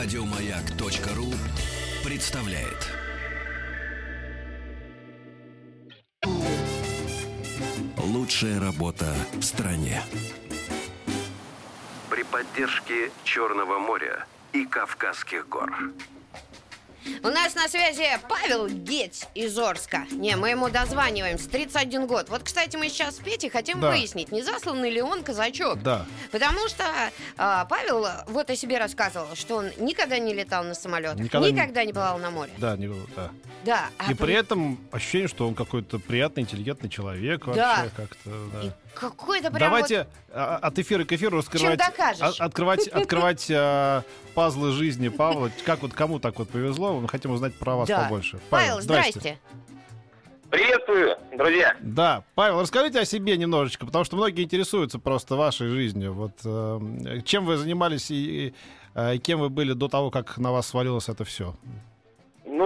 Радиомаяк.ру представляет. Лучшая работа в стране. При поддержке Черного моря и Кавказских гор. У нас на связи Павел Геть из Орска. Не, мы ему дозваниваемся. 31 год. Вот, кстати, мы сейчас с Петей хотим Да. выяснить, не засланный ли он казачок. Да. Потому что а, Павел вот о себе рассказывал, что он никогда не летал на самолетах, Никогда никогда, не- не плавал на море. Да, не, да. Да. а И при этом ощущение, что он какой-то приятный, интеллигентный человек Да. вообще как-то. да. И какой-то прям Давайте а, от эфира к эфиру раскрывать, докажешь? а- открывать, открывать а, пазлы жизни Павла. Как вот кому так вот повезло? Мы хотим узнать про вас Да. побольше. Павел, здрасте. Приветствую, друзья. Да, Павел, расскажите о себе немножечко, потому что многие интересуются просто вашей жизнью. Вот э, чем вы занимались и, и, э, кем вы были до того, как на вас свалилось это все?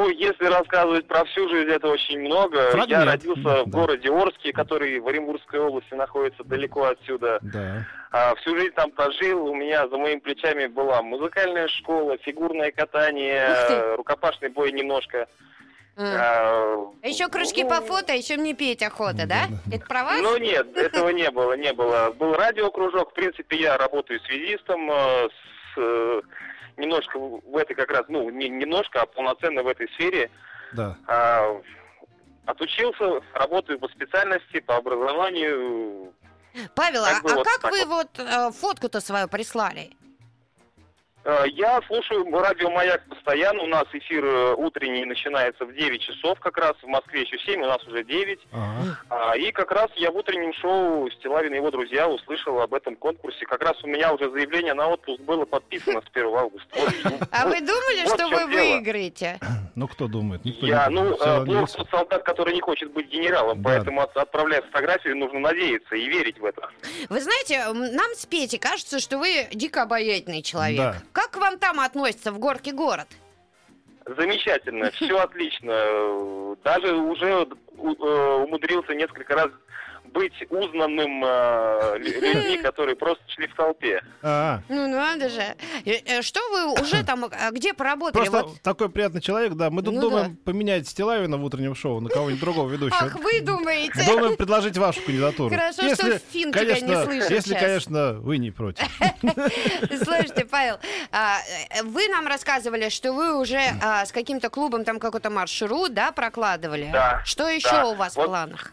Ну, если рассказывать про всю жизнь, это очень много. Фрагмент. Я родился Да. в городе Орске, который в Оренбургской области находится далеко отсюда. Да. А, всю жизнь там прожил. У меня за моими плечами была музыкальная школа, фигурное катание, рукопашный бой немножко. А. А, еще кружки ну, по фото, а еще мне петь охота, да? Да-да-да. Это про вас? Ну нет, этого не было, не было. Был радиокружок. В принципе, я работаю связистом э, с, э, немножко в этой как раз, ну, не немножко, а полноценно в этой сфере. Да. А, отучился, работаю по специальности, по образованию. Павел, как а, бы а вот как вы вот. вот э, фотку-то свою прислали? А, Я слушаю радио «Маяк» постоянно. У нас эфир э, утренний начинается в 9 часов как раз. В Москве еще 7, у нас уже 9. Ага. А, И как раз я в утреннем шоу «Стилавин и его друзья» услышал об этом конкурсе. Как раз у меня уже заявление на отпуск было подписано с 1 августа. А вы думали, что вы выиграете? Ну, кто думает? Никто Я, не ну, думает. Плохо есть. тот солдат, который не хочет быть генералом, Да. поэтому от- отправляя фотографию, нужно надеяться и верить в это. Вы знаете, нам с Петей кажется, что вы дико обаятельный человек. Да. Как к вам там относятся в горке город? Замечательно, все отлично. Даже уже э, умудрился несколько раз быть узнанным э, лю- людьми, которые просто шли в толпе. А, Ну, надо же. Э, э, Что вы уже там, а, где поработали? Просто Вот. такой приятный человек, да. Мы тут Ну думаем поменять Стилавина в утреннем шоу на кого-нибудь другого ведущего. Ах, вы думаете? Думаем предложить вашу кандидатуру. Хорошо, что Фин тебя не конечно, слышит Если, сейчас. конечно, вы не против. Слушайте, Павел, а, э, вы нам рассказывали, что вы уже а, с каким-то клубом там какой-то маршрут, да, прокладывали? Да, Что еще у вас в планах?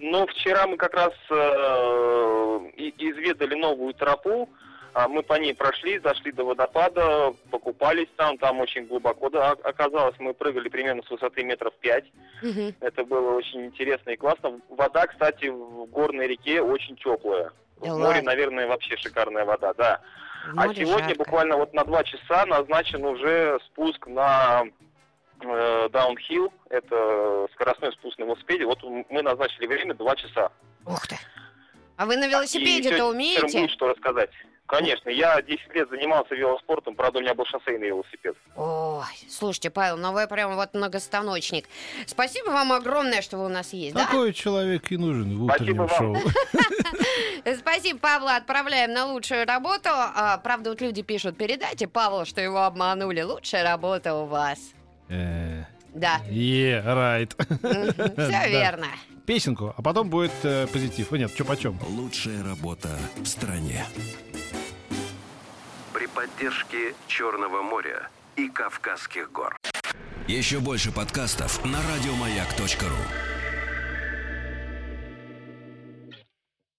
Ну, вчера мы как раз э, изведали новую тропу. А Мы по ней прошли, зашли до водопада, покупались там, там очень глубоко да, оказалось. Мы прыгали примерно с высоты метров пять. Мгм. Это было очень интересно и классно. Вода, кстати, в горной реке очень теплая. Да в море, наверное, вообще шикарная вода, да. А сегодня жарко. буквально вот на два часа назначен уже спуск на даунхилл. Это скоростной спуск на велосипеде. Вот мы назначили время два часа. Ух ты. А вы на велосипеде-то умеете? будет что рассказать. Конечно, я 10 лет занимался велоспортом, правда, у меня был шоссейный велосипед. Ой, слушайте, Павел, ну вы прям вот многостаночник. Спасибо вам огромное, что вы у нас есть, да? Такой человек и нужен в Спасибо утреннем шоу. вам. Спасибо, Павла, отправляем на лучшую работу. А, правда, вот люди пишут, передайте Павлу, что его обманули. Лучшая работа у вас. Э, Да, Е, райт. все верно. Песенку, а потом будет э, позитив. Э, Нет, что почем. Лучшая работа в стране. При поддержке Черного моря и Кавказских гор. Еще больше подкастов на радиомаяк.ру.